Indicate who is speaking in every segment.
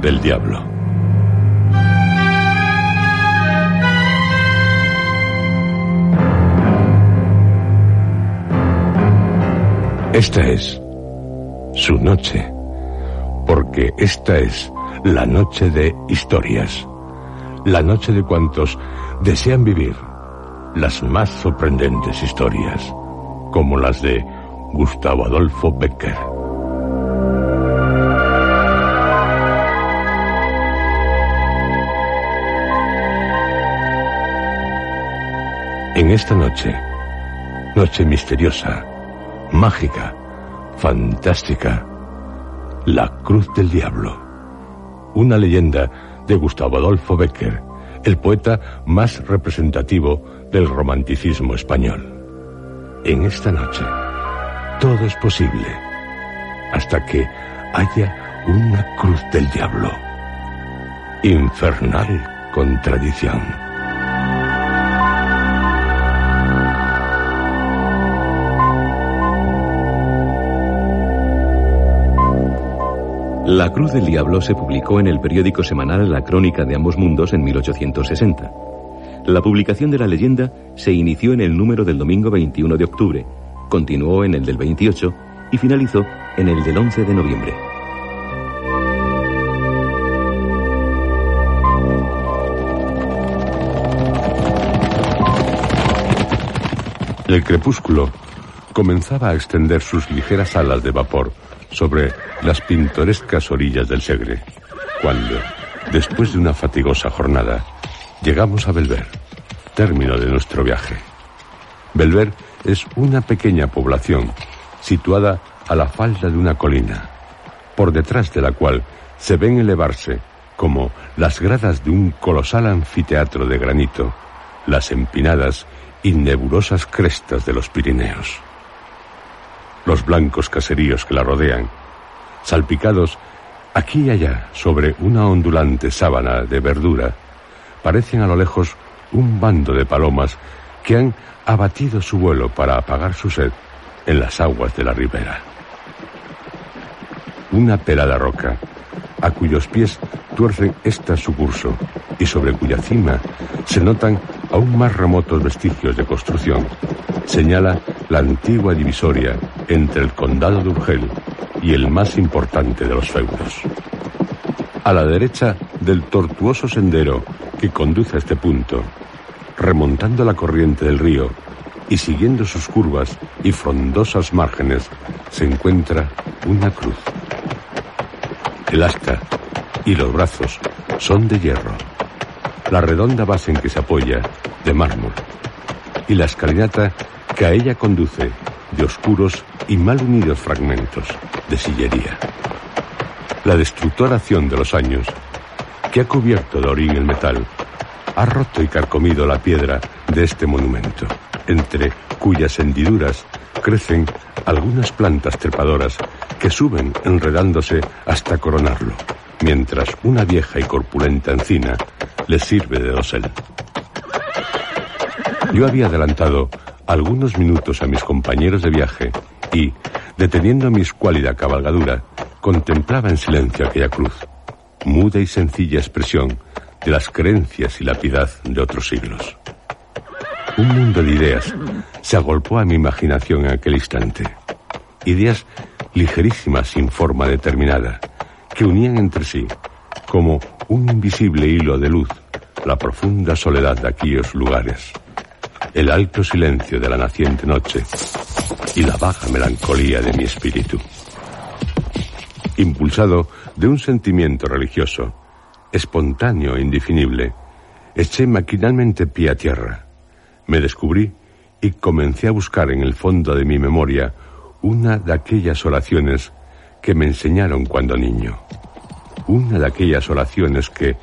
Speaker 1: del diablo. Esta es su noche, porque esta es la noche de historias, la noche de cuantos desean vivir las más sorprendentes historias, como las de Gustavo Adolfo Becker. En esta noche, noche misteriosa, mágica, fantástica, la Cruz del Diablo, una leyenda de Gustavo Adolfo Becker, el poeta más representativo del romanticismo español. En esta noche, todo es posible, hasta que haya una Cruz del Diablo. Infernal contradicción.
Speaker 2: La Cruz del Diablo se publicó en el periódico semanal La Crónica de Ambos Mundos en 1860. La publicación de la leyenda se inició en el número del domingo 21 de octubre, continuó en el del 28 y finalizó en el del 11 de noviembre.
Speaker 1: El crepúsculo comenzaba a extender sus ligeras alas de vapor sobre las pintorescas orillas del Segre, cuando, después de una fatigosa jornada, llegamos a Belver, término de nuestro viaje. Belver es una pequeña población situada a la falda de una colina, por detrás de la cual se ven elevarse, como las gradas de un colosal anfiteatro de granito, las empinadas y nebulosas crestas de los Pirineos. Los blancos caseríos que la rodean, salpicados aquí y allá sobre una ondulante sábana de verdura, parecen a lo lejos un bando de palomas que han abatido su vuelo para apagar su sed en las aguas de la ribera. Una pelada roca, a cuyos pies tuercen esta su curso y sobre cuya cima se notan aún más remotos vestigios de construcción, señala la antigua divisoria entre el condado de Urgel y el más importante de los feudos. A la derecha del tortuoso sendero que conduce a este punto, remontando la corriente del río y siguiendo sus curvas y frondosas márgenes, se encuentra una cruz. El asta y los brazos son de hierro, la redonda base en que se apoya de mármol y la escalinata que a ella conduce de oscuros y mal unidos fragmentos de sillería. La destructora acción de los años, que ha cubierto de orín el metal, ha roto y carcomido la piedra de este monumento, entre cuyas hendiduras crecen algunas plantas trepadoras que suben enredándose hasta coronarlo, mientras una vieja y corpulenta encina le sirve de dosel. Yo había adelantado algunos minutos a mis compañeros de viaje y, deteniendo mi escuálida cabalgadura, contemplaba en silencio aquella cruz, muda y sencilla expresión de las creencias y la piedad de otros siglos. Un mundo de ideas se agolpó a mi imaginación en aquel instante. Ideas ligerísimas sin forma determinada, que unían entre sí, como un invisible hilo de luz, la profunda soledad de aquellos lugares, el alto silencio de la naciente noche y la baja melancolía de mi espíritu. Impulsado de un sentimiento religioso, espontáneo e indefinible, eché maquinalmente pie a tierra me descubrí y comencé a buscar en el fondo de mi memoria una de aquellas oraciones que me enseñaron cuando niño. Una de aquellas oraciones que,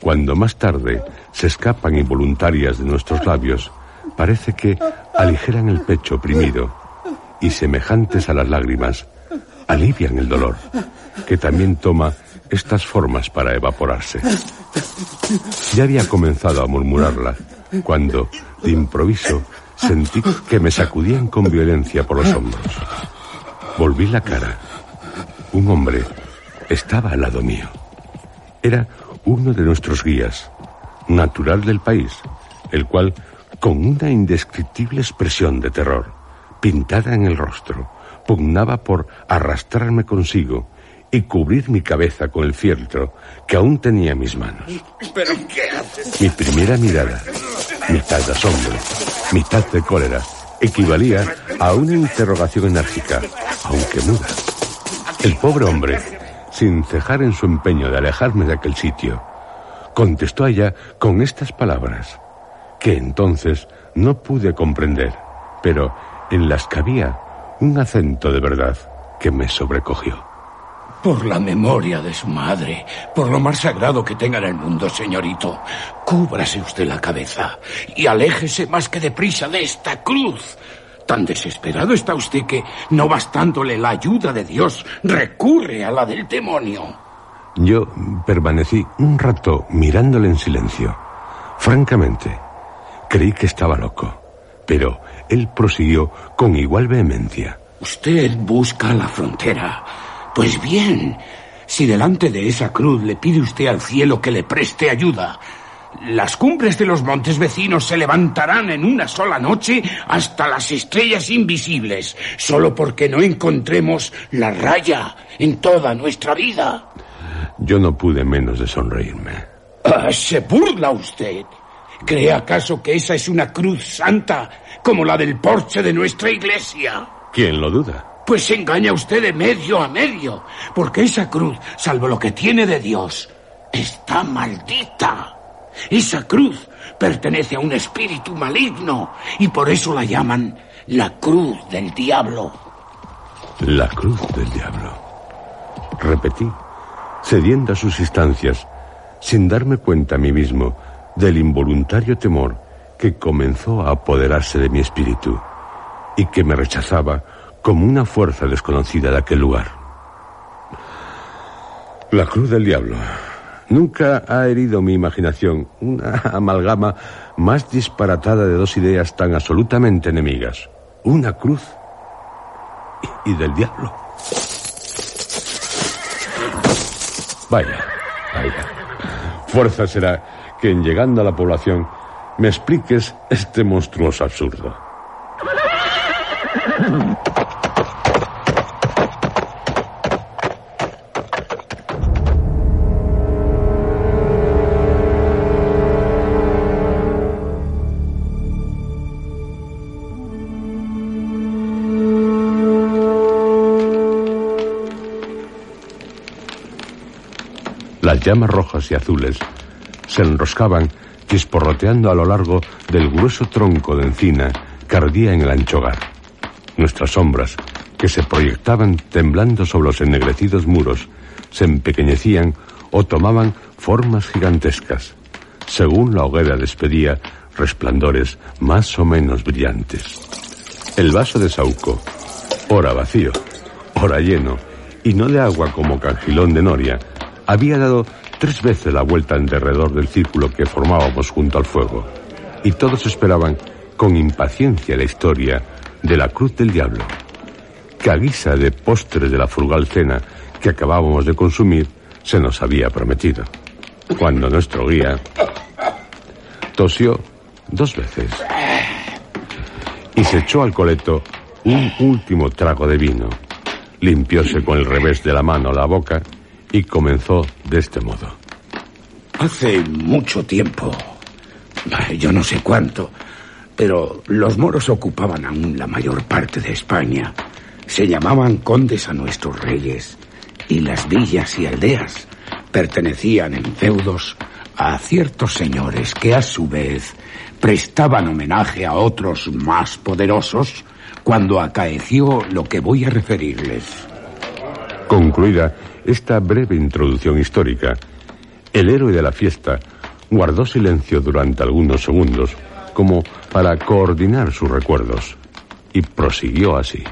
Speaker 1: cuando más tarde se escapan involuntarias de nuestros labios, parece que aligeran el pecho oprimido y, semejantes a las lágrimas, alivian el dolor, que también toma estas formas para evaporarse. Ya había comenzado a murmurarla cuando, de improviso, sentí que me sacudían con violencia por los hombros. Volví la cara. Un hombre estaba al lado mío. Era uno de nuestros guías, natural del país, el cual, con una indescriptible expresión de terror, pintada en el rostro, pugnaba por arrastrarme consigo y cubrir mi cabeza con el fieltro que aún tenía en mis manos.
Speaker 3: ¿Pero qué haces?
Speaker 1: Mi primera mirada, mitad de asombro, mitad de cólera, equivalía a una interrogación enérgica, aunque muda. El pobre hombre, sin cejar en su empeño de alejarme de aquel sitio, contestó a ella con estas palabras, que entonces no pude comprender, pero en las que había un acento de verdad que me sobrecogió.
Speaker 3: Por la memoria de su madre, por lo más sagrado que tenga en el mundo, señorito, cúbrase usted la cabeza y aléjese más que deprisa de esta cruz. Tan desesperado está usted que, no bastándole la ayuda de Dios, recurre a la del demonio.
Speaker 1: Yo permanecí un rato mirándole en silencio. Francamente, creí que estaba loco, pero él prosiguió con igual vehemencia.
Speaker 3: Usted busca la frontera pues bien, si delante de esa cruz le pide usted al cielo que le preste ayuda, las cumbres de los montes vecinos se levantarán en una sola noche hasta las estrellas invisibles, solo porque no encontremos la raya en toda nuestra vida.
Speaker 1: Yo no pude menos de sonreírme.
Speaker 3: Ah, se burla usted. ¿Cree acaso que esa es una cruz santa como la del porche de nuestra iglesia?
Speaker 1: ¿Quién lo duda?
Speaker 3: Pues se engaña usted de medio a medio, porque esa cruz, salvo lo que tiene de Dios, está maldita. Esa cruz pertenece a un espíritu maligno y por eso la llaman la cruz del diablo.
Speaker 1: La cruz del diablo. Repetí, cediendo a sus instancias, sin darme cuenta a mí mismo del involuntario temor que comenzó a apoderarse de mi espíritu y que me rechazaba como una fuerza desconocida de aquel lugar. La cruz del diablo. Nunca ha herido mi imaginación una amalgama más disparatada de dos ideas tan absolutamente enemigas. Una cruz y del diablo. Vaya, vaya. Fuerza será que en llegando a la población me expliques este monstruoso absurdo. Llamas rojas y azules se enroscaban chisporroteando a lo largo del grueso tronco de encina que ardía en el ancho hogar. Nuestras sombras, que se proyectaban temblando sobre los ennegrecidos muros, se empequeñecían o tomaban formas gigantescas, según la hoguera despedía resplandores más o menos brillantes. El vaso de Sauco, ora vacío, ora lleno, y no de agua como Cangilón de Noria, había dado tres veces la vuelta en derredor del círculo que formábamos junto al fuego, y todos esperaban con impaciencia la historia de la cruz del diablo, que a guisa de postres de la frugal cena que acabábamos de consumir se nos había prometido. Cuando nuestro guía tosió dos veces y se echó al coleto un último trago de vino, limpióse con el revés de la mano la boca y comenzó de este modo.
Speaker 3: Hace mucho tiempo, yo no sé cuánto, pero los moros ocupaban aún la mayor parte de España. Se llamaban condes a nuestros reyes y las villas y aldeas pertenecían en feudos a ciertos señores que a su vez prestaban homenaje a otros más poderosos cuando acaeció lo que voy a referirles.
Speaker 1: Concluida esta breve introducción histórica, el héroe de la fiesta guardó silencio durante algunos segundos como para coordinar sus recuerdos y prosiguió así.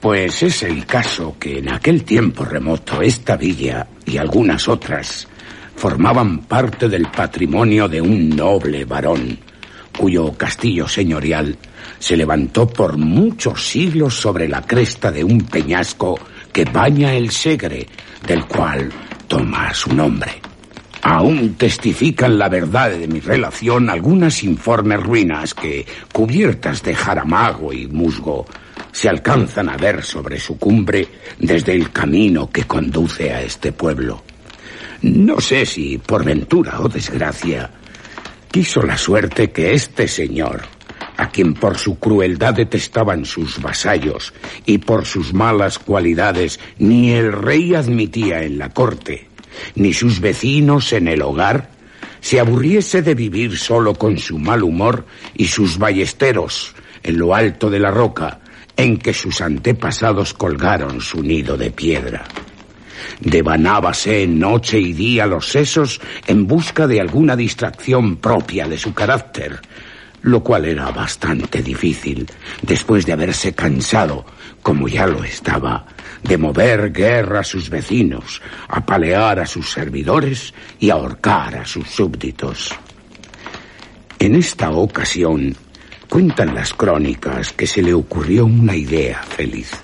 Speaker 3: Pues es el caso que en aquel tiempo remoto esta villa y algunas otras formaban parte del patrimonio de un noble varón, cuyo castillo señorial se levantó por muchos siglos sobre la cresta de un peñasco que baña el Segre, del cual toma su nombre. Aún testifican la verdad de mi relación algunas informes ruinas que, cubiertas de jaramago y musgo, se alcanzan a ver sobre su cumbre desde el camino que conduce a este pueblo. No sé si por ventura o desgracia quiso la suerte que este señor, a quien por su crueldad detestaban sus vasallos y por sus malas cualidades ni el rey admitía en la corte, ni sus vecinos en el hogar, se aburriese de vivir solo con su mal humor y sus ballesteros en lo alto de la roca, en que sus antepasados colgaron su nido de piedra. Devanábase noche y día los sesos en busca de alguna distracción propia de su carácter, lo cual era bastante difícil después de haberse cansado, como ya lo estaba, de mover guerra a sus vecinos, apalear a sus servidores y ahorcar a sus súbditos. En esta ocasión, Cuentan las crónicas que se le ocurrió una idea feliz.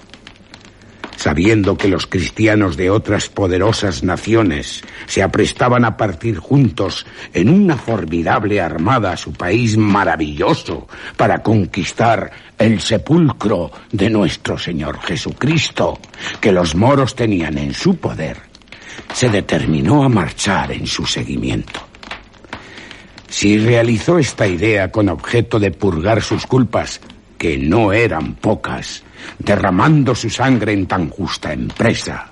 Speaker 3: Sabiendo que los cristianos de otras poderosas naciones se aprestaban a partir juntos en una formidable armada a su país maravilloso para conquistar el sepulcro de nuestro Señor Jesucristo, que los moros tenían en su poder, se determinó a marchar en su seguimiento. Si realizó esta idea con objeto de purgar sus culpas, que no eran pocas, derramando su sangre en tan justa empresa,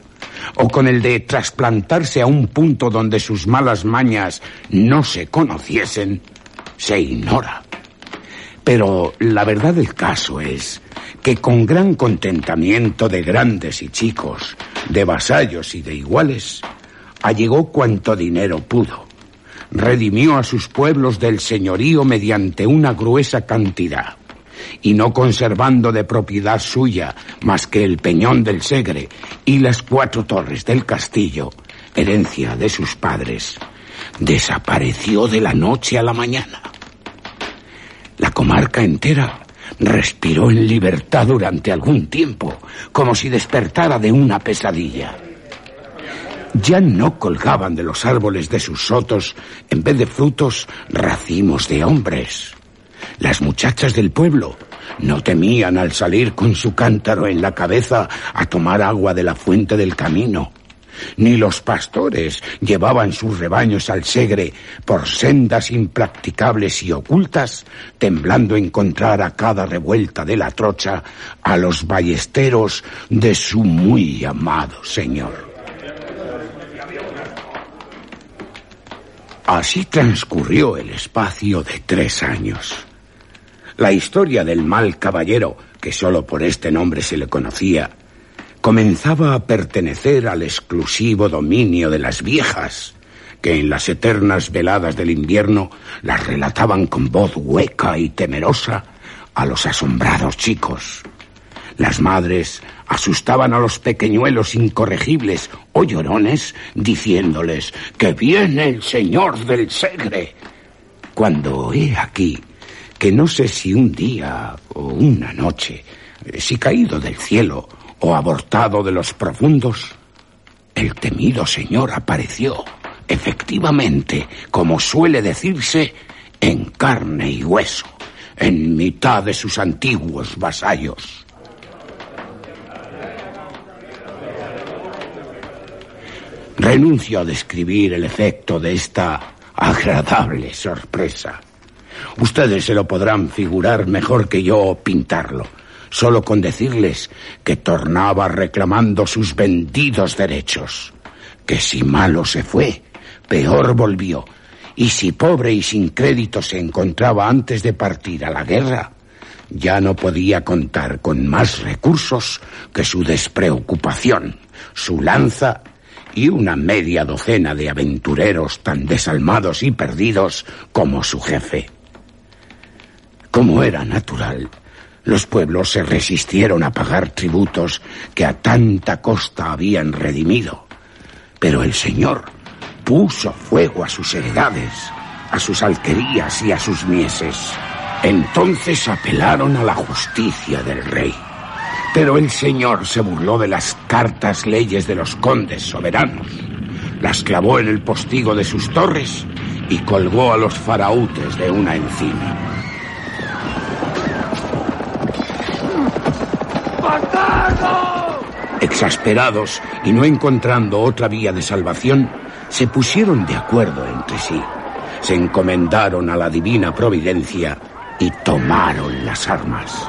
Speaker 3: o con el de trasplantarse a un punto donde sus malas mañas no se conociesen, se ignora. Pero la verdad del caso es que con gran contentamiento de grandes y chicos, de vasallos y de iguales, allegó cuanto dinero pudo redimió a sus pueblos del señorío mediante una gruesa cantidad, y no conservando de propiedad suya más que el peñón del Segre y las cuatro torres del castillo, herencia de sus padres, desapareció de la noche a la mañana. La comarca entera respiró en libertad durante algún tiempo, como si despertara de una pesadilla ya no colgaban de los árboles de sus sotos, en vez de frutos, racimos de hombres. Las muchachas del pueblo no temían al salir con su cántaro en la cabeza a tomar agua de la fuente del camino. Ni los pastores llevaban sus rebaños al segre por sendas impracticables y ocultas, temblando encontrar a cada revuelta de la trocha a los ballesteros de su muy amado señor. Así transcurrió el espacio de tres años. La historia del mal caballero, que sólo por este nombre se le conocía, comenzaba a pertenecer al exclusivo dominio de las viejas, que en las eternas veladas del invierno las relataban con voz hueca y temerosa a los asombrados chicos. Las madres asustaban a los pequeñuelos incorregibles o llorones diciéndoles que viene el señor del Segre. Cuando he aquí que no sé si un día o una noche, si caído del cielo o abortado de los profundos, el temido señor apareció, efectivamente, como suele decirse, en carne y hueso, en mitad de sus antiguos vasallos. Renuncio a describir el efecto de esta agradable sorpresa. Ustedes se lo podrán figurar mejor que yo pintarlo, solo con decirles que tornaba reclamando sus vendidos derechos, que si malo se fue, peor volvió, y si pobre y sin crédito se encontraba antes de partir a la guerra, ya no podía contar con más recursos que su despreocupación, su lanza y una media docena de aventureros tan desalmados y perdidos como su jefe. Como era natural, los pueblos se resistieron a pagar tributos que a tanta costa habían redimido. Pero el Señor puso fuego a sus heredades, a sus alquerías y a sus mieses. Entonces apelaron a la justicia del rey. Pero el señor se burló de las cartas leyes de los condes soberanos, las clavó en el postigo de sus torres y colgó a los farautes de una encina. Exasperados y no encontrando otra vía de salvación, se pusieron de acuerdo entre sí, se encomendaron a la divina providencia y tomaron las armas.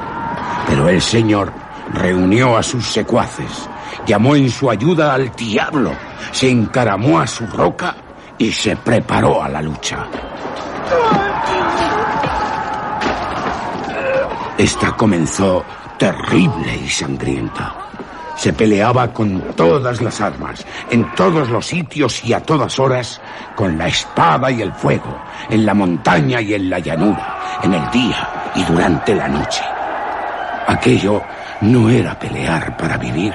Speaker 3: Pero el Señor reunió a sus secuaces, llamó en su ayuda al diablo, se encaramó a su roca y se preparó a la lucha. Esta comenzó terrible y sangrienta. Se peleaba con todas las armas, en todos los sitios y a todas horas, con la espada y el fuego, en la montaña y en la llanura, en el día y durante la noche. Aquello no era pelear para vivir,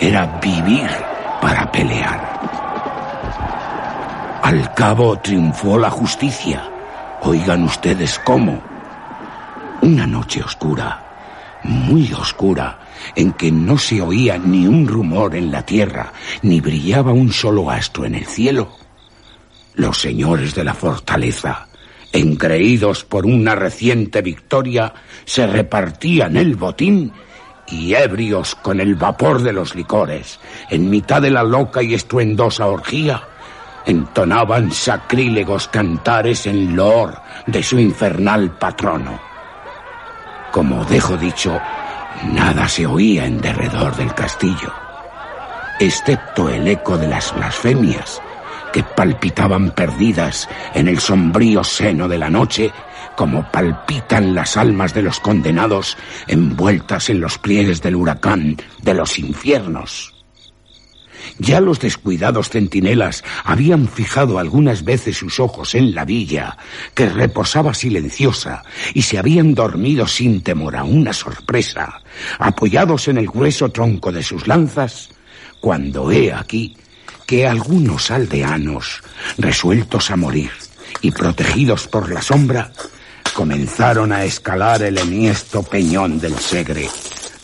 Speaker 3: era vivir para pelear. Al cabo triunfó la justicia. Oigan ustedes cómo. Una noche oscura, muy oscura, en que no se oía ni un rumor en la tierra, ni brillaba un solo astro en el cielo. Los señores de la fortaleza, engreídos por una reciente victoria, se repartían el botín y ebrios con el vapor de los licores, en mitad de la loca y estruendosa orgía, entonaban sacrílegos cantares en loor de su infernal patrono. Como dejo dicho, nada se oía en derredor del castillo, excepto el eco de las blasfemias que palpitaban perdidas en el sombrío seno de la noche como palpitan las almas de los condenados envueltas en los pliegues del huracán de los infiernos. Ya los descuidados centinelas habían fijado algunas veces sus ojos en la villa, que reposaba silenciosa, y se habían dormido sin temor a una sorpresa, apoyados en el grueso tronco de sus lanzas, cuando he aquí que algunos aldeanos, resueltos a morir y protegidos por la sombra, comenzaron a escalar el enhiesto peñón del Segre,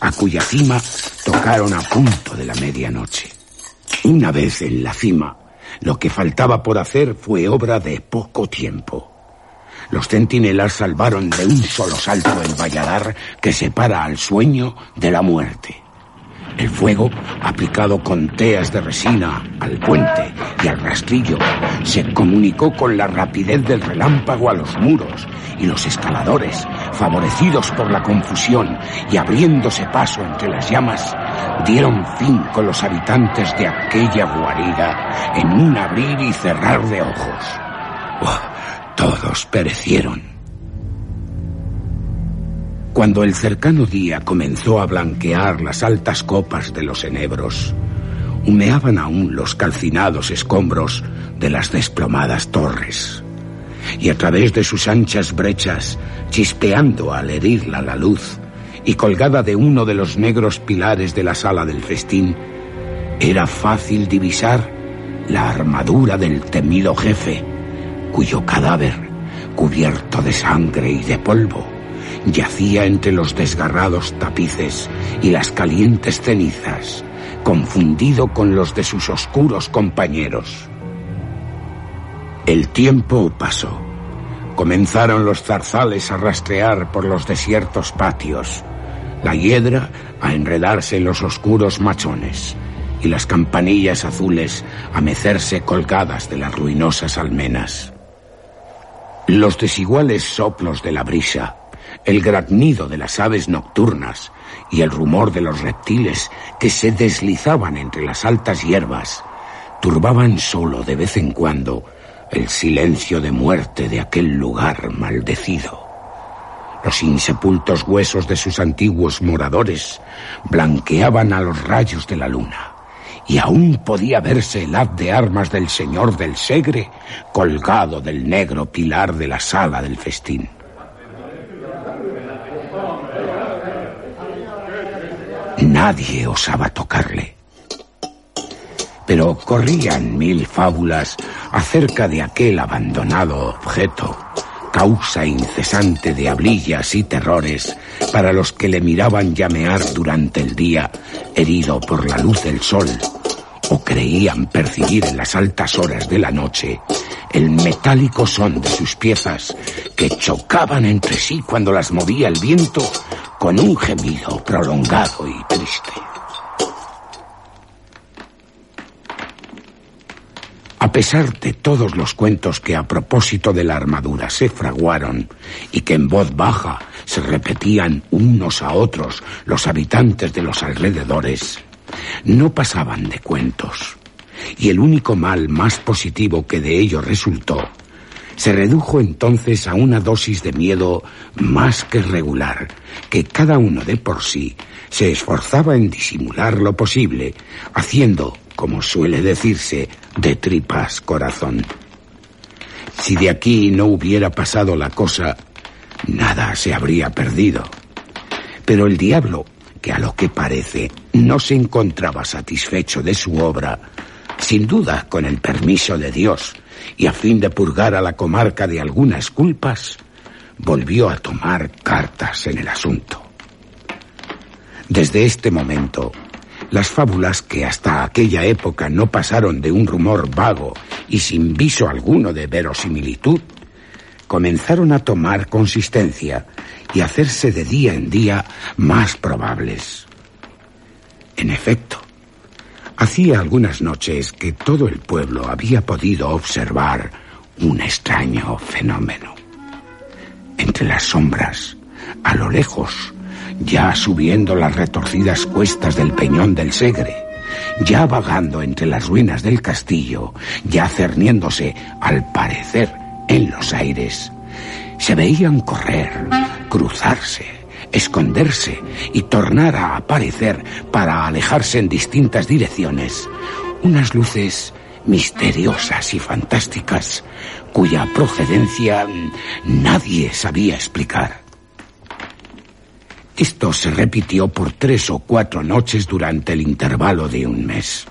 Speaker 3: a cuya cima tocaron a punto de la medianoche. Una vez en la cima, lo que faltaba por hacer fue obra de poco tiempo. Los centinelas salvaron de un solo salto el valladar que separa al sueño de la muerte. El fuego, aplicado con teas de resina al puente y al rastrillo, se comunicó con la rapidez del relámpago a los muros y los escaladores, favorecidos por la confusión y abriéndose paso entre las llamas, dieron fin con los habitantes de aquella guarida en un abrir y cerrar de ojos. todos perecieron. Cuando el cercano día comenzó a blanquear las altas copas de los enebros, humeaban aún los calcinados escombros de las desplomadas torres. Y a través de sus anchas brechas, chispeando al herirla la luz, y colgada de uno de los negros pilares de la sala del festín, era fácil divisar la armadura del temido jefe, cuyo cadáver, cubierto de sangre y de polvo, yacía entre los desgarrados tapices y las calientes cenizas, confundido con los de sus oscuros compañeros. El tiempo pasó. Comenzaron los zarzales a rastrear por los desiertos patios, la hiedra a enredarse en los oscuros machones y las campanillas azules a mecerse colgadas de las ruinosas almenas. Los desiguales soplos de la brisa, el graznido de las aves nocturnas y el rumor de los reptiles que se deslizaban entre las altas hierbas turbaban solo de vez en cuando el silencio de muerte de aquel lugar maldecido. Los insepultos huesos de sus antiguos moradores blanqueaban a los rayos de la luna, y aún podía verse el haz de armas del señor del Segre colgado del negro pilar de la sala del festín. Nadie osaba tocarle. Pero corrían mil fábulas acerca de aquel abandonado objeto, causa incesante de hablillas y terrores para los que le miraban llamear durante el día, herido por la luz del sol, o creían percibir en las altas horas de la noche el metálico son de sus piezas que chocaban entre sí cuando las movía el viento con un gemido prolongado y triste. A pesar de todos los cuentos que a propósito de la armadura se fraguaron y que en voz baja se repetían unos a otros los habitantes de los alrededores, no pasaban de cuentos. Y el único mal más positivo que de ello resultó se redujo entonces a una dosis de miedo más que regular, que cada uno de por sí se esforzaba en disimular lo posible, haciendo, como suele decirse, de tripas corazón. Si de aquí no hubiera pasado la cosa, nada se habría perdido. Pero el diablo, que a lo que parece no se encontraba satisfecho de su obra, sin duda con el permiso de Dios, y a fin de purgar a la comarca de algunas culpas, volvió a tomar cartas en el asunto. Desde este momento, las fábulas que hasta aquella época no pasaron de un rumor vago y sin viso alguno de verosimilitud, comenzaron a tomar consistencia y hacerse de día en día más probables. En efecto, Hacía algunas noches que todo el pueblo había podido observar un extraño fenómeno. Entre las sombras, a lo lejos, ya subiendo las retorcidas cuestas del peñón del Segre, ya vagando entre las ruinas del castillo, ya cerniéndose, al parecer, en los aires, se veían correr, cruzarse, esconderse y tornar a aparecer para alejarse en distintas direcciones. Unas luces misteriosas y fantásticas cuya procedencia nadie sabía explicar. Esto se repitió por tres o cuatro noches durante el intervalo de un mes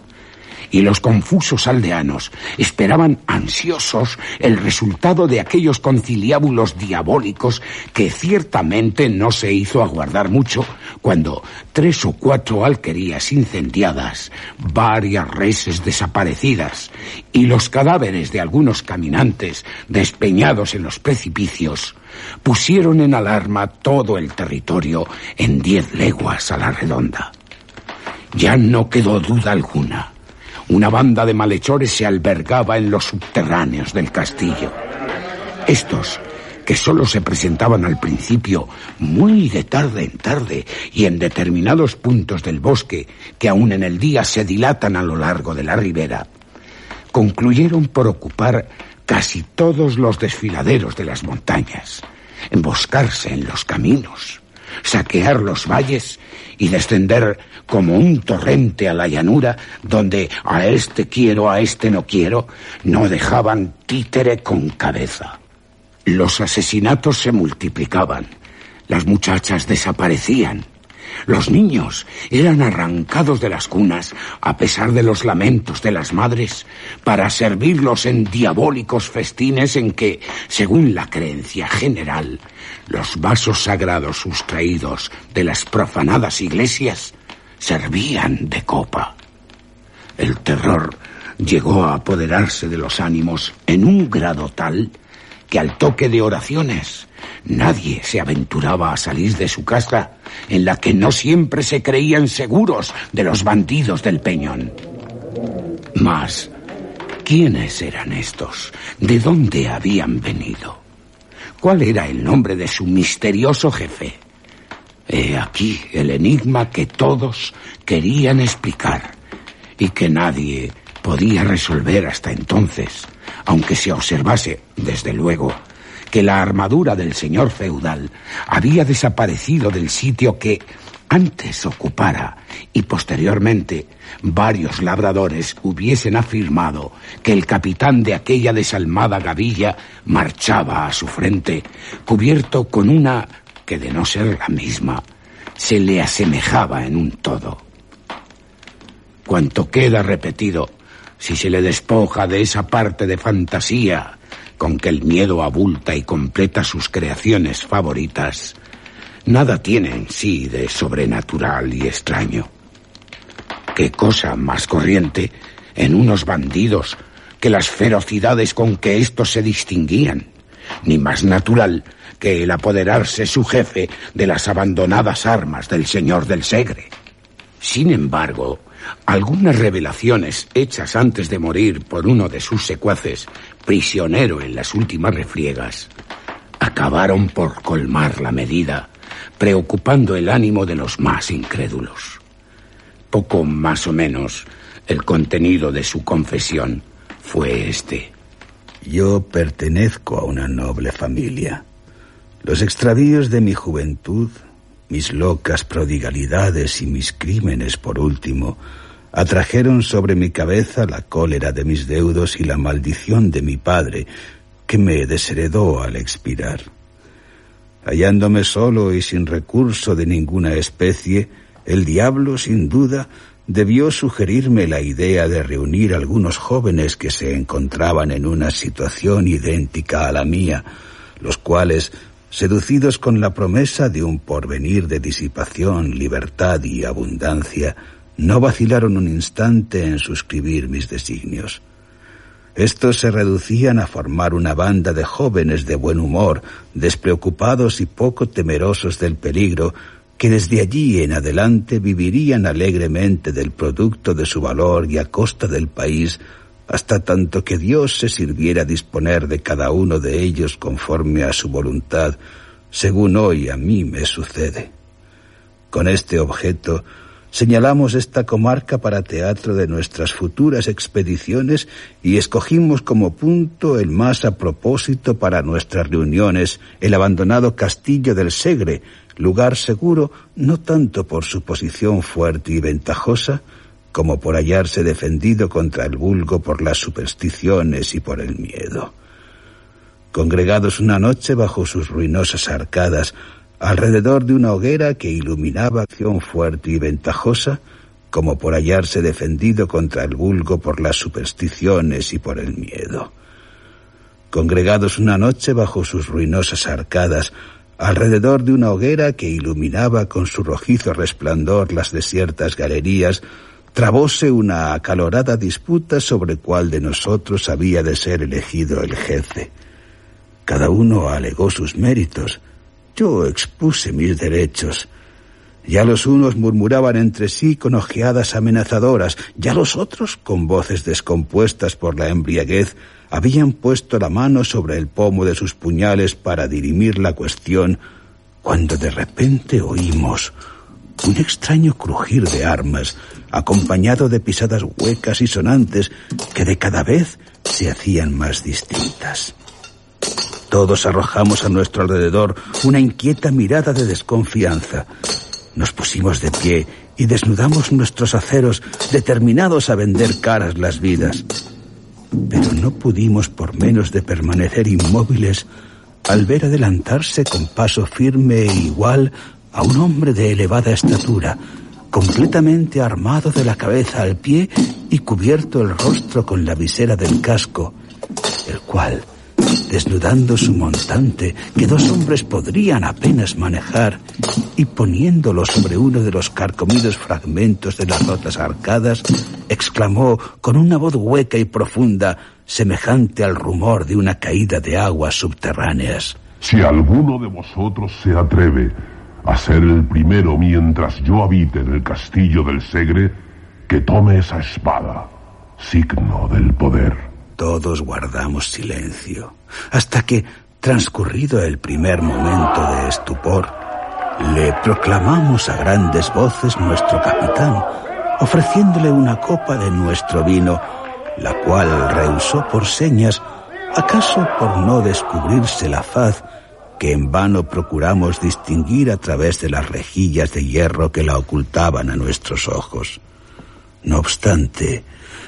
Speaker 3: y los confusos aldeanos esperaban ansiosos el resultado de aquellos conciliábulos diabólicos que ciertamente no se hizo aguardar mucho cuando tres o cuatro alquerías incendiadas, varias reses desaparecidas y los cadáveres de algunos caminantes despeñados en los precipicios pusieron en alarma todo el territorio en diez leguas a la redonda. Ya no quedó duda alguna una banda de malhechores se albergaba en los subterráneos del castillo. Estos, que solo se presentaban al principio muy de tarde en tarde y en determinados puntos del bosque que aún en el día se dilatan a lo largo de la ribera, concluyeron por ocupar casi todos los desfiladeros de las montañas, emboscarse en los caminos, saquear los valles y descender como un torrente a la llanura donde a este quiero, a este no quiero, no dejaban títere con cabeza. Los asesinatos se multiplicaban, Las muchachas desaparecían. Los niños eran arrancados de las cunas, a pesar de los lamentos de las madres, para servirlos en diabólicos festines en que, según la creencia general, los vasos sagrados sustraídos de las profanadas iglesias servían de copa. El terror llegó a apoderarse de los ánimos en un grado tal que al toque de oraciones nadie se aventuraba a salir de su casa en la que no siempre se creían seguros de los bandidos del peñón. Mas, ¿quiénes eran estos? ¿De dónde habían venido? ¿Cuál era el nombre de su misterioso jefe? He aquí el enigma que todos querían explicar y que nadie podía resolver hasta entonces, aunque se observase, desde luego, que la armadura del señor feudal había desaparecido del sitio que antes ocupara y posteriormente varios labradores hubiesen afirmado que el capitán de aquella desalmada gavilla marchaba a su frente, cubierto con una que de no ser la misma, se le asemejaba en un todo. Cuanto queda repetido si se le despoja de esa parte de fantasía con que el miedo abulta y completa sus creaciones favoritas, nada tiene en sí de sobrenatural y extraño. ¿Qué cosa más corriente en unos bandidos que las ferocidades con que éstos se distinguían? Ni más natural que el apoderarse su jefe de las abandonadas armas del señor del Segre. Sin embargo, algunas revelaciones hechas antes de morir por uno de sus secuaces, prisionero en las últimas refriegas, acabaron por colmar la medida, preocupando el ánimo de los más incrédulos. Poco más o menos el contenido de su confesión fue este.
Speaker 4: Yo pertenezco a una noble familia. Los extravíos de mi juventud mis locas prodigalidades y mis crímenes, por último, atrajeron sobre mi cabeza la cólera de mis deudos y la maldición de mi padre, que me desheredó al expirar. Hallándome solo y sin recurso de ninguna especie, el diablo, sin duda, debió sugerirme la idea de reunir algunos jóvenes que se encontraban en una situación idéntica a la mía, los cuales, seducidos con la promesa de un porvenir de disipación, libertad y abundancia, no vacilaron un instante en suscribir mis designios. Estos se reducían a formar una banda de jóvenes de buen humor, despreocupados y poco temerosos del peligro, que desde allí en adelante vivirían alegremente del producto de su valor y a costa del país, hasta tanto que Dios se sirviera disponer de cada uno de ellos conforme a su voluntad, según hoy a mí me sucede. Con este objeto, señalamos esta comarca para teatro de nuestras futuras expediciones y escogimos como punto el más a propósito para nuestras reuniones, el abandonado castillo del Segre, lugar seguro no tanto por su posición fuerte y ventajosa, como por hallarse defendido contra el vulgo por las supersticiones y por el miedo. Congregados una noche bajo sus ruinosas arcadas, alrededor de una hoguera que iluminaba acción fuerte y ventajosa, como por hallarse defendido contra el vulgo por las supersticiones y por el miedo. Congregados una noche bajo sus ruinosas arcadas, alrededor de una hoguera que iluminaba con su rojizo resplandor las desiertas galerías, trabóse una acalorada disputa sobre cuál de nosotros había de ser elegido el jefe. Cada uno alegó sus méritos. Yo expuse mis derechos. Ya los unos murmuraban entre sí con ojeadas amenazadoras, ya los otros, con voces descompuestas por la embriaguez, habían puesto la mano sobre el pomo de sus puñales para dirimir la cuestión, cuando de repente oímos un extraño crujir de armas, acompañado de pisadas huecas y sonantes que de cada vez se hacían más distintas. Todos arrojamos a nuestro alrededor una inquieta mirada de desconfianza. Nos pusimos de pie y desnudamos nuestros aceros, determinados a vender caras las vidas. Pero no pudimos, por menos de permanecer inmóviles, al ver adelantarse con paso firme e igual a un hombre de elevada estatura, completamente armado de la cabeza al pie y cubierto el rostro con la visera del casco, el cual, desnudando su montante, que dos hombres podrían apenas manejar, y poniéndolo sobre uno de los carcomidos fragmentos de las rotas arcadas, exclamó con una voz hueca y profunda, semejante al rumor de una caída de aguas subterráneas.
Speaker 5: Si alguno de vosotros se atreve a ser el primero mientras yo habite en el castillo del Segre, que tome esa espada, signo del poder.
Speaker 4: Todos guardamos silencio, hasta que, transcurrido el primer momento de estupor, le proclamamos a grandes voces nuestro capitán, ofreciéndole una copa de nuestro vino, la cual rehusó por señas, acaso por no descubrirse la faz que en vano procuramos distinguir a través de las rejillas de hierro que la ocultaban a nuestros ojos. No obstante,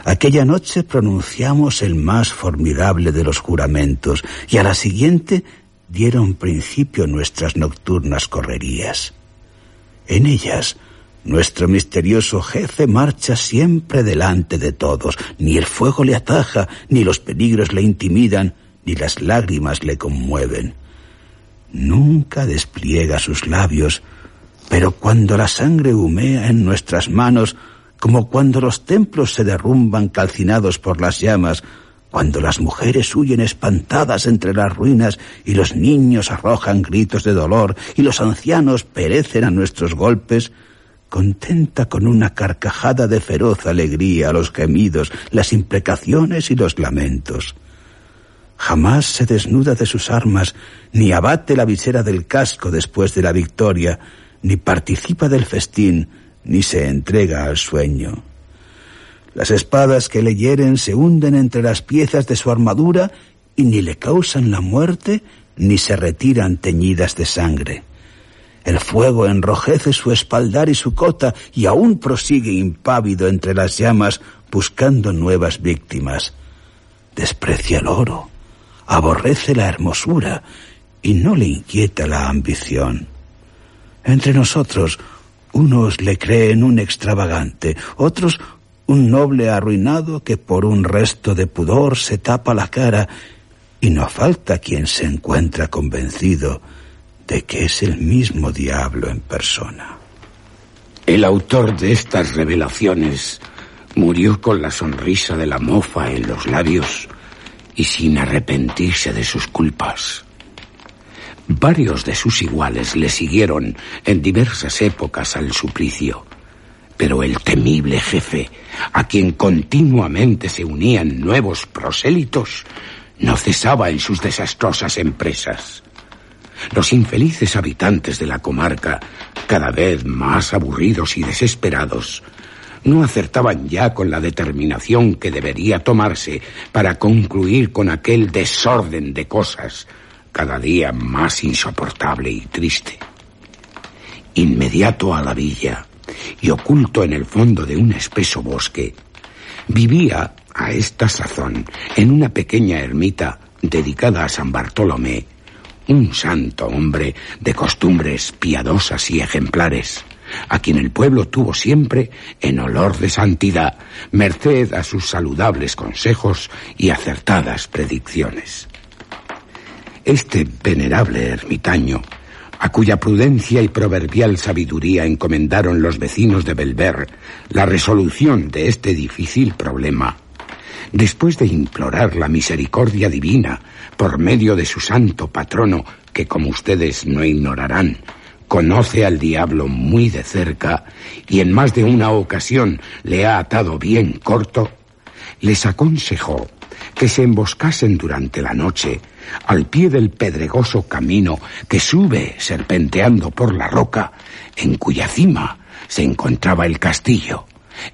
Speaker 4: aquella noche pronunciamos el más formidable de los juramentos y a la siguiente dieron principio nuestras nocturnas correrías. En ellas, nuestro misterioso jefe marcha siempre delante de todos, ni el fuego le ataja, ni los peligros le intimidan, ni las lágrimas le conmueven. Nunca despliega sus labios, pero cuando la sangre humea en nuestras manos, como cuando los templos se derrumban calcinados por las llamas, cuando las mujeres huyen espantadas entre las ruinas y los niños arrojan gritos de dolor y los ancianos perecen a nuestros golpes, contenta con una carcajada de feroz alegría los gemidos, las imprecaciones y los lamentos. Jamás se desnuda de sus armas, ni abate la visera del casco después de la victoria, ni participa del festín, ni se entrega al sueño. Las espadas que le hieren se hunden entre las piezas de su armadura y ni le causan la muerte ni se retiran teñidas de sangre. El fuego enrojece su espaldar y su cota y aún prosigue impávido entre las llamas buscando nuevas víctimas. Desprecia el oro, aborrece la hermosura y no le inquieta la ambición. Entre nosotros, unos le creen un extravagante, otros un noble arruinado que por un resto de pudor se tapa la cara y no falta quien se encuentra convencido de que es el mismo diablo en persona.
Speaker 3: El autor de estas revelaciones murió con la sonrisa de la mofa en los labios y sin arrepentirse de sus culpas. Varios de sus iguales le siguieron en diversas épocas al suplicio pero el temible jefe, a quien continuamente se unían nuevos prosélitos, no cesaba en sus desastrosas empresas. Los infelices habitantes de la comarca, cada vez más aburridos y desesperados, no acertaban ya con la determinación que debería tomarse para concluir con aquel desorden de cosas cada día más insoportable y triste. Inmediato a la villa, y oculto en el fondo de un espeso bosque, vivía a esta sazón en una pequeña ermita dedicada a San Bartolomé, un santo hombre de costumbres piadosas y ejemplares, a quien el pueblo tuvo siempre en olor de santidad, merced a sus saludables consejos y acertadas predicciones. Este venerable ermitaño a cuya prudencia y proverbial sabiduría encomendaron los vecinos de Belver la resolución de este difícil problema, después de implorar la misericordia divina por medio de su santo patrono, que como ustedes no ignorarán, conoce al diablo muy de cerca y en más de una ocasión le ha atado bien corto, les aconsejó que se emboscasen durante la noche al pie del pedregoso camino que sube serpenteando por la roca, en cuya cima se encontraba el castillo,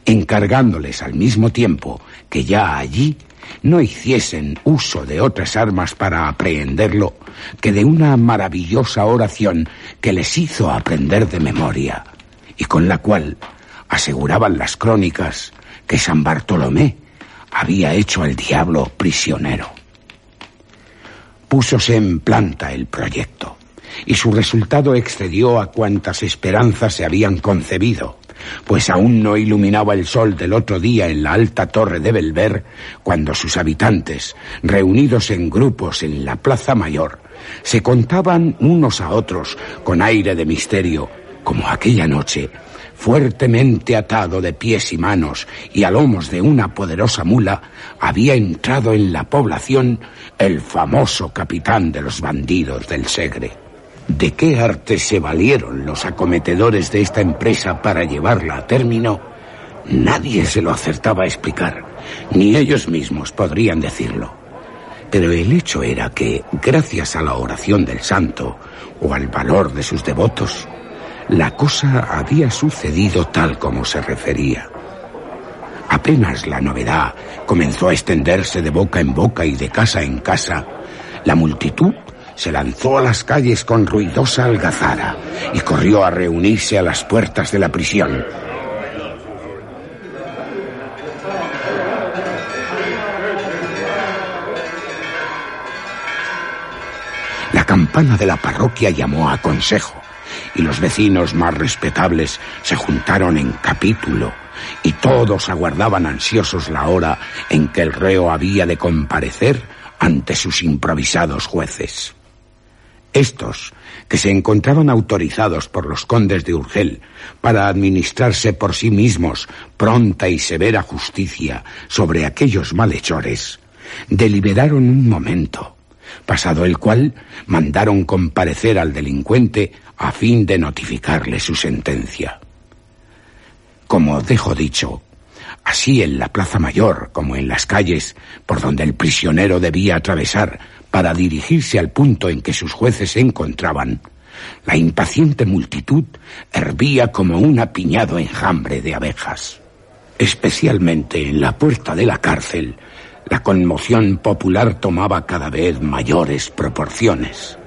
Speaker 3: encargándoles al mismo tiempo que ya allí no hiciesen uso de otras armas para aprehenderlo que de una maravillosa oración que les hizo aprender de memoria y con la cual aseguraban las crónicas que San Bartolomé había hecho al diablo prisionero. Púsose en planta el proyecto, y su resultado excedió a cuantas esperanzas se habían concebido, pues aún no iluminaba el sol del otro día en la alta torre de Belver, cuando sus habitantes, reunidos en grupos en la Plaza Mayor, se contaban unos a otros con aire de misterio, como aquella noche, fuertemente atado de pies y manos y a lomos de una poderosa mula, había entrado en la población el famoso capitán de los bandidos del Segre. ¿De qué arte se valieron los acometedores de esta empresa para llevarla a término? Nadie se lo acertaba a explicar, ni ellos mismos podrían decirlo. Pero el hecho era que, gracias a la oración del santo o al valor de sus devotos, la cosa había sucedido tal como se refería. Apenas la novedad comenzó a extenderse de boca en boca y de casa en casa, la multitud se lanzó a las calles con ruidosa algazara y corrió a reunirse a las puertas de la prisión. La campana de la parroquia llamó a consejo y los vecinos más respetables se juntaron en capítulo y todos aguardaban ansiosos la hora en que el reo había de comparecer ante sus improvisados jueces. Estos, que se encontraban autorizados por los condes de Urgel para administrarse por sí mismos pronta y severa justicia sobre aquellos malhechores, deliberaron un momento, pasado el cual mandaron comparecer al delincuente a fin de notificarle su sentencia. Como dejo dicho, así en la Plaza Mayor como en las calles por donde el prisionero debía atravesar para dirigirse al punto en que sus jueces se encontraban, la impaciente multitud hervía como un apiñado enjambre de abejas. Especialmente en la puerta de la cárcel, la conmoción popular tomaba cada vez mayores proporciones.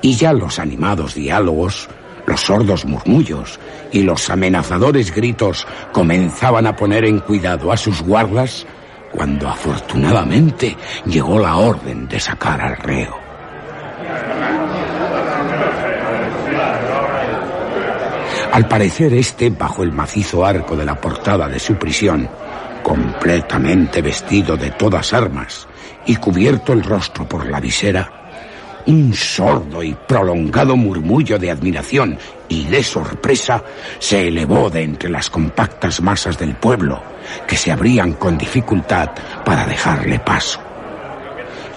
Speaker 3: Y ya los animados diálogos, los sordos murmullos y los amenazadores gritos comenzaban a poner en cuidado a sus guardas cuando afortunadamente llegó la orden de sacar al reo. Al parecer este, bajo el macizo arco de la portada de su prisión, completamente vestido de todas armas y cubierto el rostro por la visera, un sordo y prolongado murmullo de admiración y de sorpresa se elevó de entre las compactas masas del pueblo, que se abrían con dificultad para dejarle paso.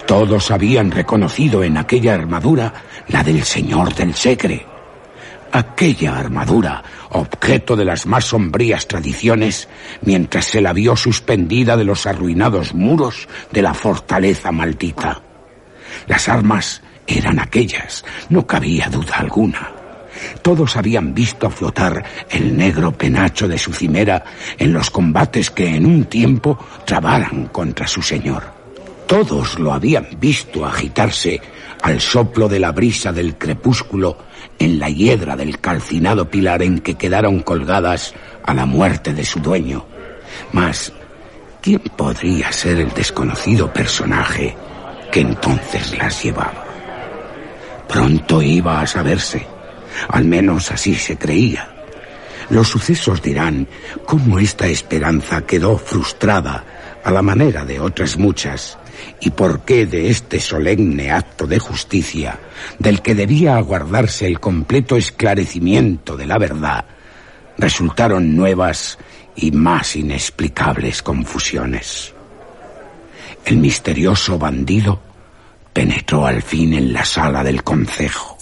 Speaker 3: Todos habían reconocido en aquella armadura la del señor del Segre. Aquella armadura, objeto de las más sombrías tradiciones, mientras se la vio suspendida de los arruinados muros de la fortaleza maldita. Las armas eran aquellas, no cabía duda alguna. Todos habían visto flotar el negro penacho de su cimera en los combates que en un tiempo trabaran contra su señor. Todos lo habían visto agitarse al soplo de la brisa del crepúsculo en la hiedra del calcinado pilar en que quedaron colgadas a la muerte de su dueño. Mas, ¿quién podría ser el desconocido personaje que entonces las llevaba? Pronto iba a saberse. Al menos así se creía. Los sucesos dirán cómo esta esperanza quedó frustrada a la manera de otras muchas y por qué de este solemne acto de justicia, del que debía aguardarse el completo esclarecimiento de la verdad, resultaron nuevas y más inexplicables confusiones. El misterioso bandido penetró al fin en la sala del concejo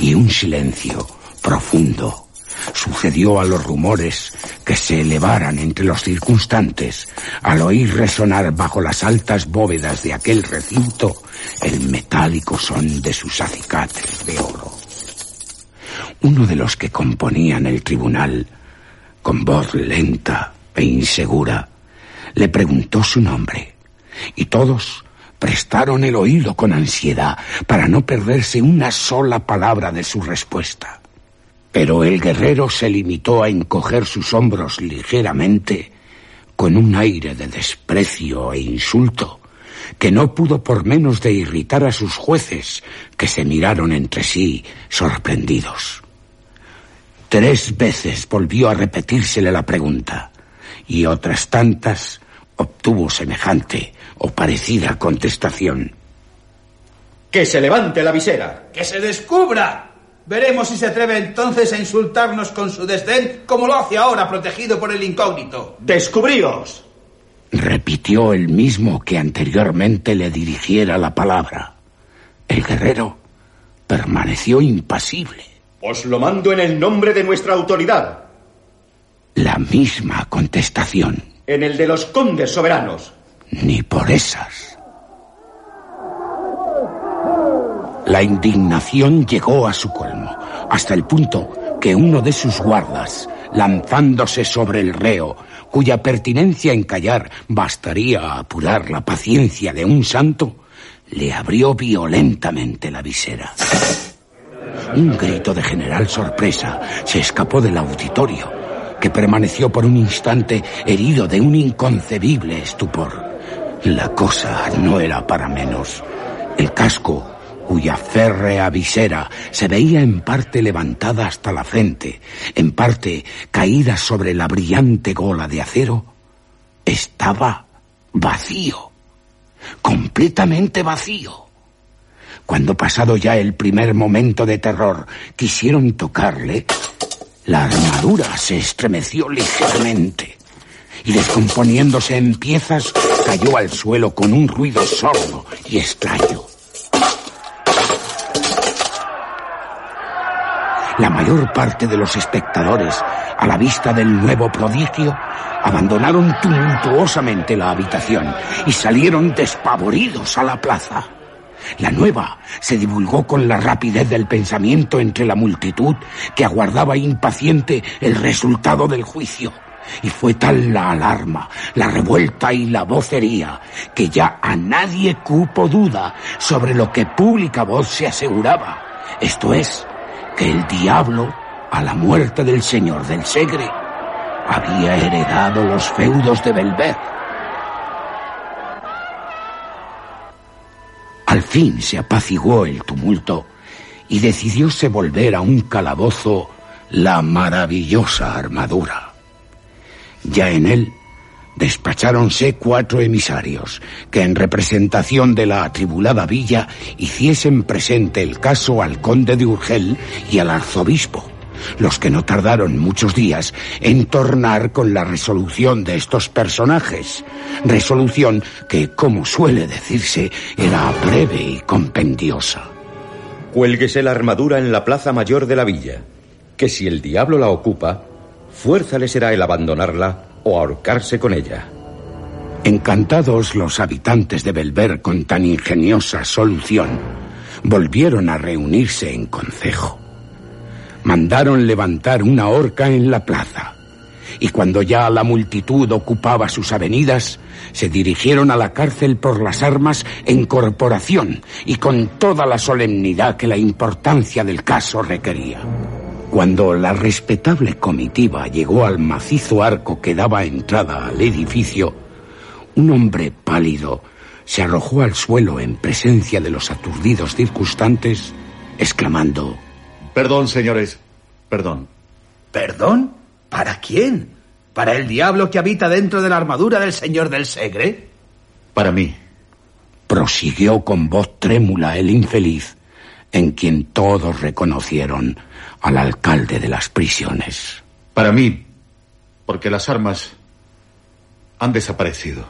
Speaker 3: y un silencio profundo sucedió a los rumores que se elevaran entre los circunstantes al oír resonar bajo las altas bóvedas de aquel recinto el metálico son de sus acicates de oro. Uno de los que componían el tribunal, con voz lenta e insegura, le preguntó su nombre, y todos prestaron el oído con ansiedad para no perderse una sola palabra de su respuesta. Pero el guerrero se limitó a encoger sus hombros ligeramente, con un aire de desprecio e insulto, que no pudo por menos de irritar a sus jueces, que se miraron entre sí sorprendidos. Tres veces volvió a repetírsele la pregunta, y otras tantas obtuvo semejante o parecida contestación.
Speaker 6: Que se levante la visera.
Speaker 7: Que se descubra. Veremos si se atreve entonces a insultarnos con su desdén como lo hace ahora protegido por el incógnito.
Speaker 6: Descubríos.
Speaker 3: Repitió el mismo que anteriormente le dirigiera la palabra. El guerrero permaneció impasible.
Speaker 6: Os lo mando en el nombre de nuestra autoridad.
Speaker 3: La misma contestación.
Speaker 6: En el de los condes soberanos.
Speaker 3: Ni por esas. La indignación llegó a su colmo, hasta el punto que uno de sus guardas, lanzándose sobre el reo, cuya pertinencia en callar bastaría a apurar la paciencia de un santo, le abrió violentamente la visera. Un grito de general sorpresa se escapó del auditorio, que permaneció por un instante herido de un inconcebible estupor. La cosa no era para menos. El casco cuya férrea visera se veía en parte levantada hasta la frente, en parte caída sobre la brillante gola de acero, estaba vacío, completamente vacío. Cuando pasado ya el primer momento de terror quisieron tocarle, la armadura se estremeció ligeramente y descomponiéndose en piezas cayó al suelo con un ruido sordo y extraño. La mayor parte de los espectadores, a la vista del nuevo prodigio, abandonaron tumultuosamente la habitación y salieron despavoridos a la plaza. La nueva se divulgó con la rapidez del pensamiento entre la multitud que aguardaba impaciente el resultado del juicio. Y fue tal la alarma, la revuelta y la vocería que ya a nadie cupo duda sobre lo que pública voz se aseguraba. Esto es, que el diablo, a la muerte del señor del Segre, había heredado los feudos de Belver. Al fin se apaciguó el tumulto y decidióse volver a un calabozo la maravillosa armadura. Ya en él despacháronse cuatro emisarios que en representación de la atribulada villa hiciesen presente el caso al conde de Urgel y al arzobispo, los que no tardaron muchos días en tornar con la resolución de estos personajes, resolución que, como suele decirse, era breve y compendiosa.
Speaker 6: Cuélguese la armadura en la plaza mayor de la villa, que si el diablo la ocupa, fuerza le será el abandonarla o ahorcarse con ella.
Speaker 3: Encantados los habitantes de Belver con tan ingeniosa solución, volvieron a reunirse en concejo. Mandaron levantar una horca en la plaza, y cuando ya la multitud ocupaba sus avenidas, se dirigieron a la cárcel por las armas en corporación y con toda la solemnidad que la importancia del caso requería. Cuando la respetable comitiva llegó al macizo arco que daba entrada al edificio, un hombre pálido se arrojó al suelo en presencia de los aturdidos circunstantes, exclamando
Speaker 8: Perdón, señores, perdón.
Speaker 7: ¿Perdón? ¿Para quién? ¿Para el diablo que habita dentro de la armadura del señor del Segre?
Speaker 8: Para mí.
Speaker 3: Prosiguió con voz trémula el infeliz, en quien todos reconocieron al alcalde de las prisiones.
Speaker 8: Para mí, porque las armas han desaparecido.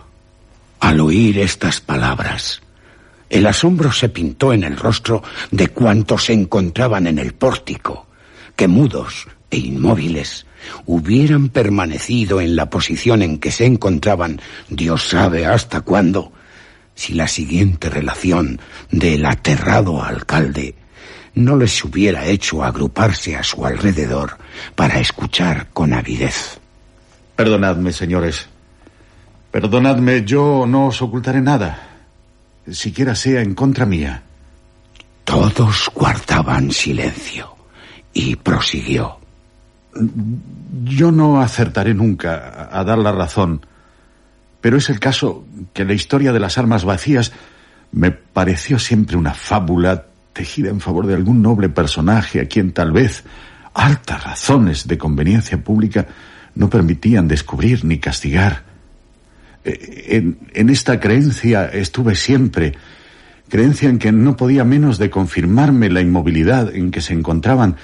Speaker 3: Al oír estas palabras, el asombro se pintó en el rostro de cuantos se encontraban en el pórtico, que mudos e inmóviles hubieran permanecido en la posición en que se encontraban, Dios sabe hasta cuándo, si la siguiente relación del aterrado alcalde no les hubiera hecho agruparse a su alrededor para escuchar con avidez.
Speaker 8: Perdonadme, señores. Perdonadme, yo no os ocultaré nada, siquiera sea en contra mía.
Speaker 3: Todos guardaban silencio y prosiguió.
Speaker 8: Yo no acertaré nunca a dar la razón, Pero es el caso que la historia de las armas vacías me pareció siempre una fábula tejida en favor de algún noble personaje a quien tal vez altas razones de conveniencia pública no permitían descubrir ni castigar. Eh, en, en, esta creencia estuve siempre, creencia en que no podía menos de confirmarme la inmovilidad en que se encontraban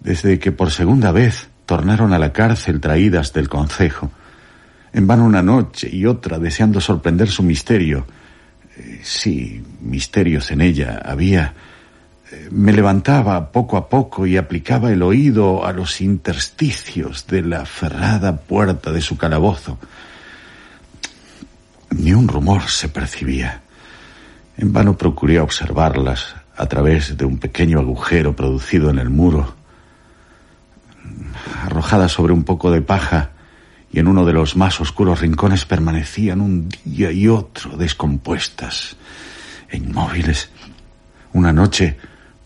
Speaker 8: desde que por segunda vez tornaron a la cárcel traídas del concejo. En vano una noche y otra deseando sorprender su misterio. Eh, sí, misterios en ella había. Me levantaba poco a poco y aplicaba el oído a los intersticios de la ferrada puerta de su calabozo. Ni un rumor se percibía. En vano procuré observarlas a través de un pequeño agujero producido en el muro. Arrojadas sobre un poco de paja, y en uno de los más oscuros rincones permanecían un día y otro descompuestas e inmóviles. Una noche,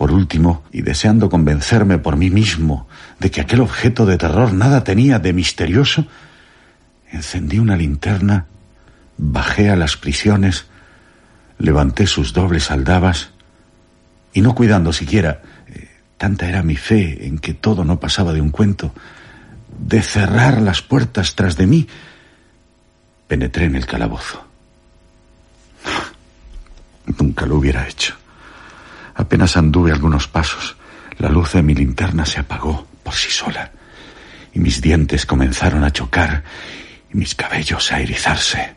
Speaker 8: por último, y deseando convencerme por mí mismo de que aquel objeto de terror nada tenía de misterioso, encendí una linterna, bajé a las prisiones, levanté sus dobles aldabas y no cuidando siquiera, eh, tanta era mi fe en que todo no pasaba de un cuento, de cerrar las puertas tras de mí, penetré en el calabozo. Nunca lo hubiera hecho. Apenas anduve algunos pasos, la luz de mi linterna se apagó por sí sola, y mis dientes comenzaron a chocar y mis cabellos a erizarse.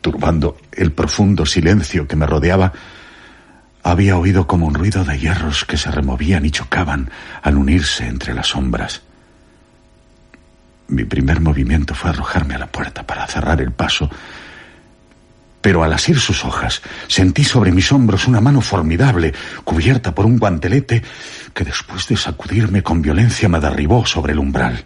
Speaker 8: Turbando el profundo silencio que me rodeaba, había oído como un ruido de hierros que se removían y chocaban al unirse entre las sombras. Mi primer movimiento fue arrojarme a la puerta para cerrar el paso, pero al asir sus hojas sentí sobre mis hombros una mano formidable, cubierta por un guantelete, que después de sacudirme con violencia me derribó sobre el umbral.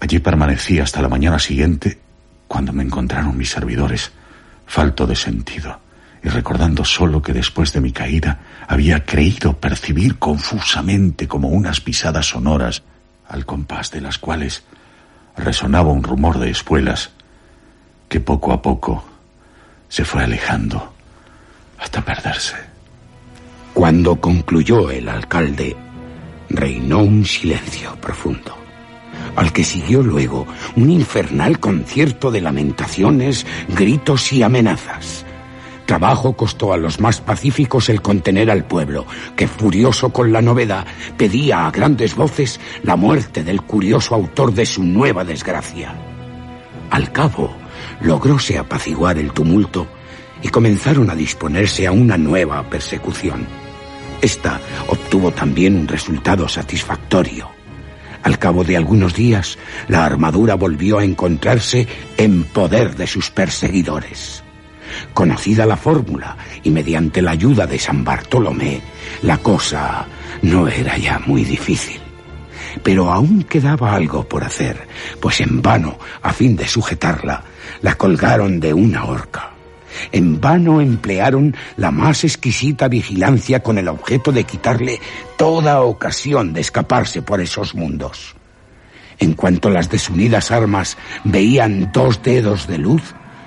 Speaker 8: Allí permanecí hasta la mañana siguiente, cuando me encontraron mis servidores, falto de sentido, y recordando solo que después de mi caída había creído percibir confusamente como unas pisadas sonoras al compás de las cuales resonaba un rumor de espuelas que poco a poco se fue alejando hasta perderse.
Speaker 3: Cuando concluyó el alcalde, reinó un silencio profundo, al que siguió luego un infernal concierto de lamentaciones, gritos y amenazas. Trabajo costó a los más pacíficos el contener al pueblo, que furioso con la novedad pedía a grandes voces la muerte del curioso autor de su nueva desgracia. Al cabo, logróse apaciguar el tumulto y comenzaron a disponerse a una nueva persecución. Esta obtuvo también un resultado satisfactorio. Al cabo de algunos días, la armadura volvió a encontrarse en poder de sus perseguidores. Conocida la fórmula y mediante la ayuda de San Bartolomé, la cosa no era ya muy difícil. Pero aún quedaba algo por hacer, pues en vano, a fin de sujetarla, la colgaron de una horca. En vano emplearon la más exquisita vigilancia con el objeto de quitarle toda ocasión de escaparse por esos mundos. En cuanto las desunidas armas veían dos dedos de luz,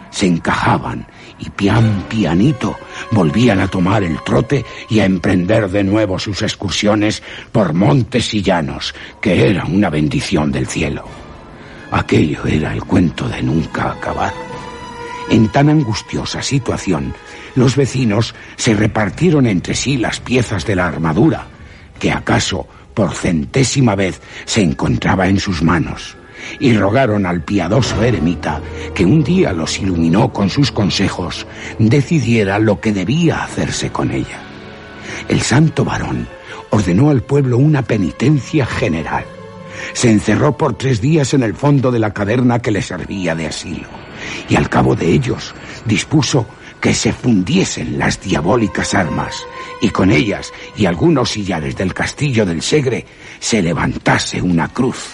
Speaker 3: se encajaban y pian pianito volvían a tomar el trote y a emprender de nuevo sus excursiones por montes y llanos, que era una bendición del cielo. Aquello era el cuento de nunca acabar. En tan angustiosa situación, los vecinos se repartieron entre sí las piezas de la armadura, que acaso por centésima vez se encontraba en sus manos y rogaron al piadoso eremita, que un día los iluminó con sus consejos, decidiera lo que debía hacerse con ella. El santo varón ordenó al pueblo una penitencia general. Se encerró por tres días en el fondo de la caverna que le servía de asilo, y al cabo de ellos dispuso que se fundiesen las diabólicas armas, y con ellas y algunos sillares del castillo del Segre se levantase una cruz.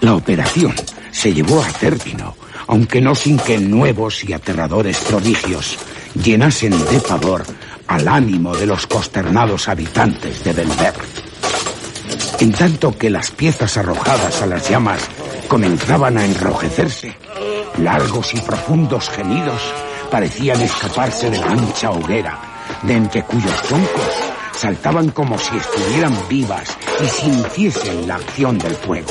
Speaker 3: La operación se llevó a término, aunque no sin que nuevos y aterradores prodigios llenasen de pavor al ánimo de los consternados habitantes de Belver. En tanto que las piezas arrojadas a las llamas comenzaban a enrojecerse Largos y profundos gemidos parecían escaparse de la ancha hoguera, de entre cuyos troncos saltaban como si estuvieran vivas y sintiesen la acción del fuego.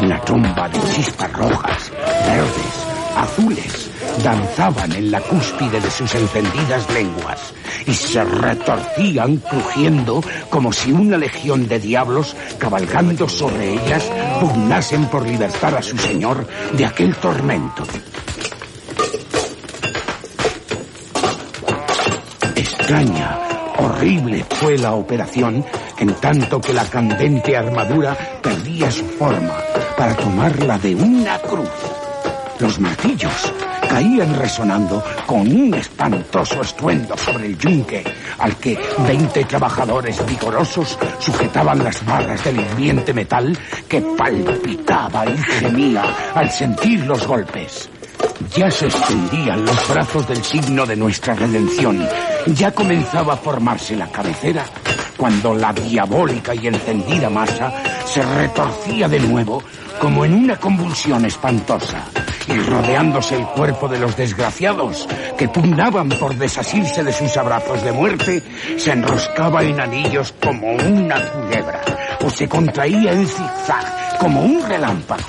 Speaker 3: Una tromba de chispas rojas, verdes, azules, danzaban en la cúspide de sus encendidas lenguas y se retorcían crujiendo como si una legión de diablos cabalgando sobre ellas pugnasen por libertar a su señor de aquel tormento. Extraña, horrible fue la operación en tanto que la candente armadura perdía su forma para tomarla de una cruz. Los martillos caían resonando con un espantoso estruendo sobre el yunque, al que veinte trabajadores vigorosos sujetaban las barras del hirviente metal que palpitaba y gemía al sentir los golpes. Ya se extendían los brazos del signo de nuestra redención. Ya comenzaba a formarse la cabecera cuando la diabólica y encendida masa se retorcía de nuevo como en una convulsión espantosa y rodeándose el cuerpo de los desgraciados que pugnaban por desasirse de sus abrazos de muerte, se enroscaba en anillos como una culebra o se contraía en zigzag como un relámpago.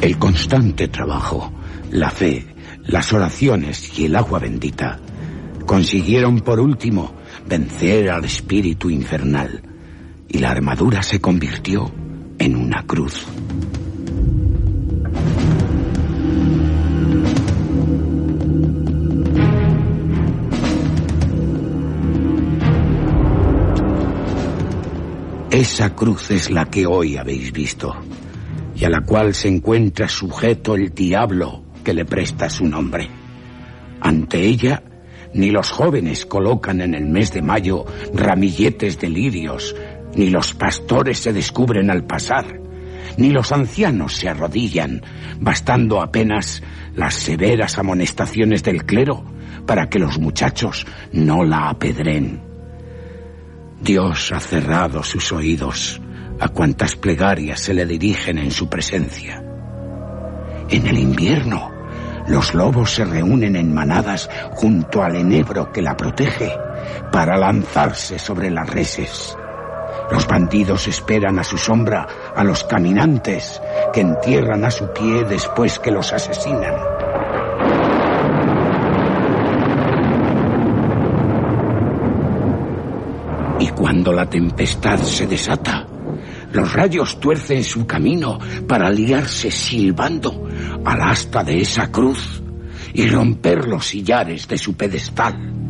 Speaker 3: El constante trabajo, la fe, las oraciones y el agua bendita consiguieron por último vencer al espíritu infernal y la armadura se convirtió en una cruz. Esa cruz es la que hoy habéis visto y a la cual se encuentra sujeto el diablo que le presta su nombre. Ante ella, ni los jóvenes colocan en el mes de mayo ramilletes de lirios, ni los pastores se descubren al pasar, ni los ancianos se arrodillan, bastando apenas las severas amonestaciones del clero para que los muchachos no la apedren. Dios ha cerrado sus oídos a cuantas plegarias se le dirigen en su presencia. En el invierno, los lobos se reúnen en manadas junto al enebro que la protege para lanzarse sobre las reses. Los bandidos esperan a su sombra a los caminantes que entierran a su pie después que los asesinan. Y cuando la tempestad se desata, los rayos tuercen su camino para liarse silbando al asta de esa cruz y romper los sillares de su pedestal.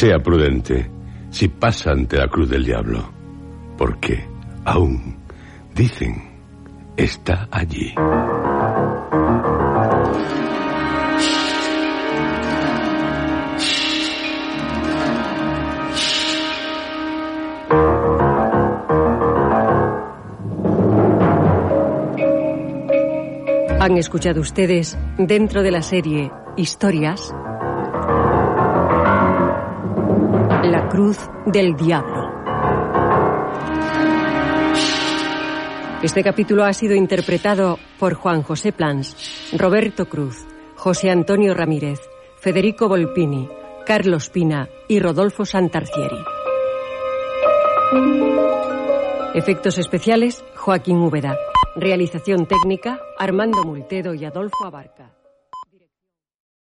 Speaker 1: Sea prudente si pasa ante la cruz del diablo, porque aún, dicen, está allí.
Speaker 9: Han escuchado ustedes, dentro de la serie Historias, Cruz del Diablo. Este capítulo ha sido interpretado por Juan José Plans, Roberto Cruz, José Antonio Ramírez, Federico Volpini, Carlos Pina y Rodolfo Santarcieri. Efectos especiales, Joaquín Úbeda. Realización técnica, Armando Multedo y Adolfo Abarca.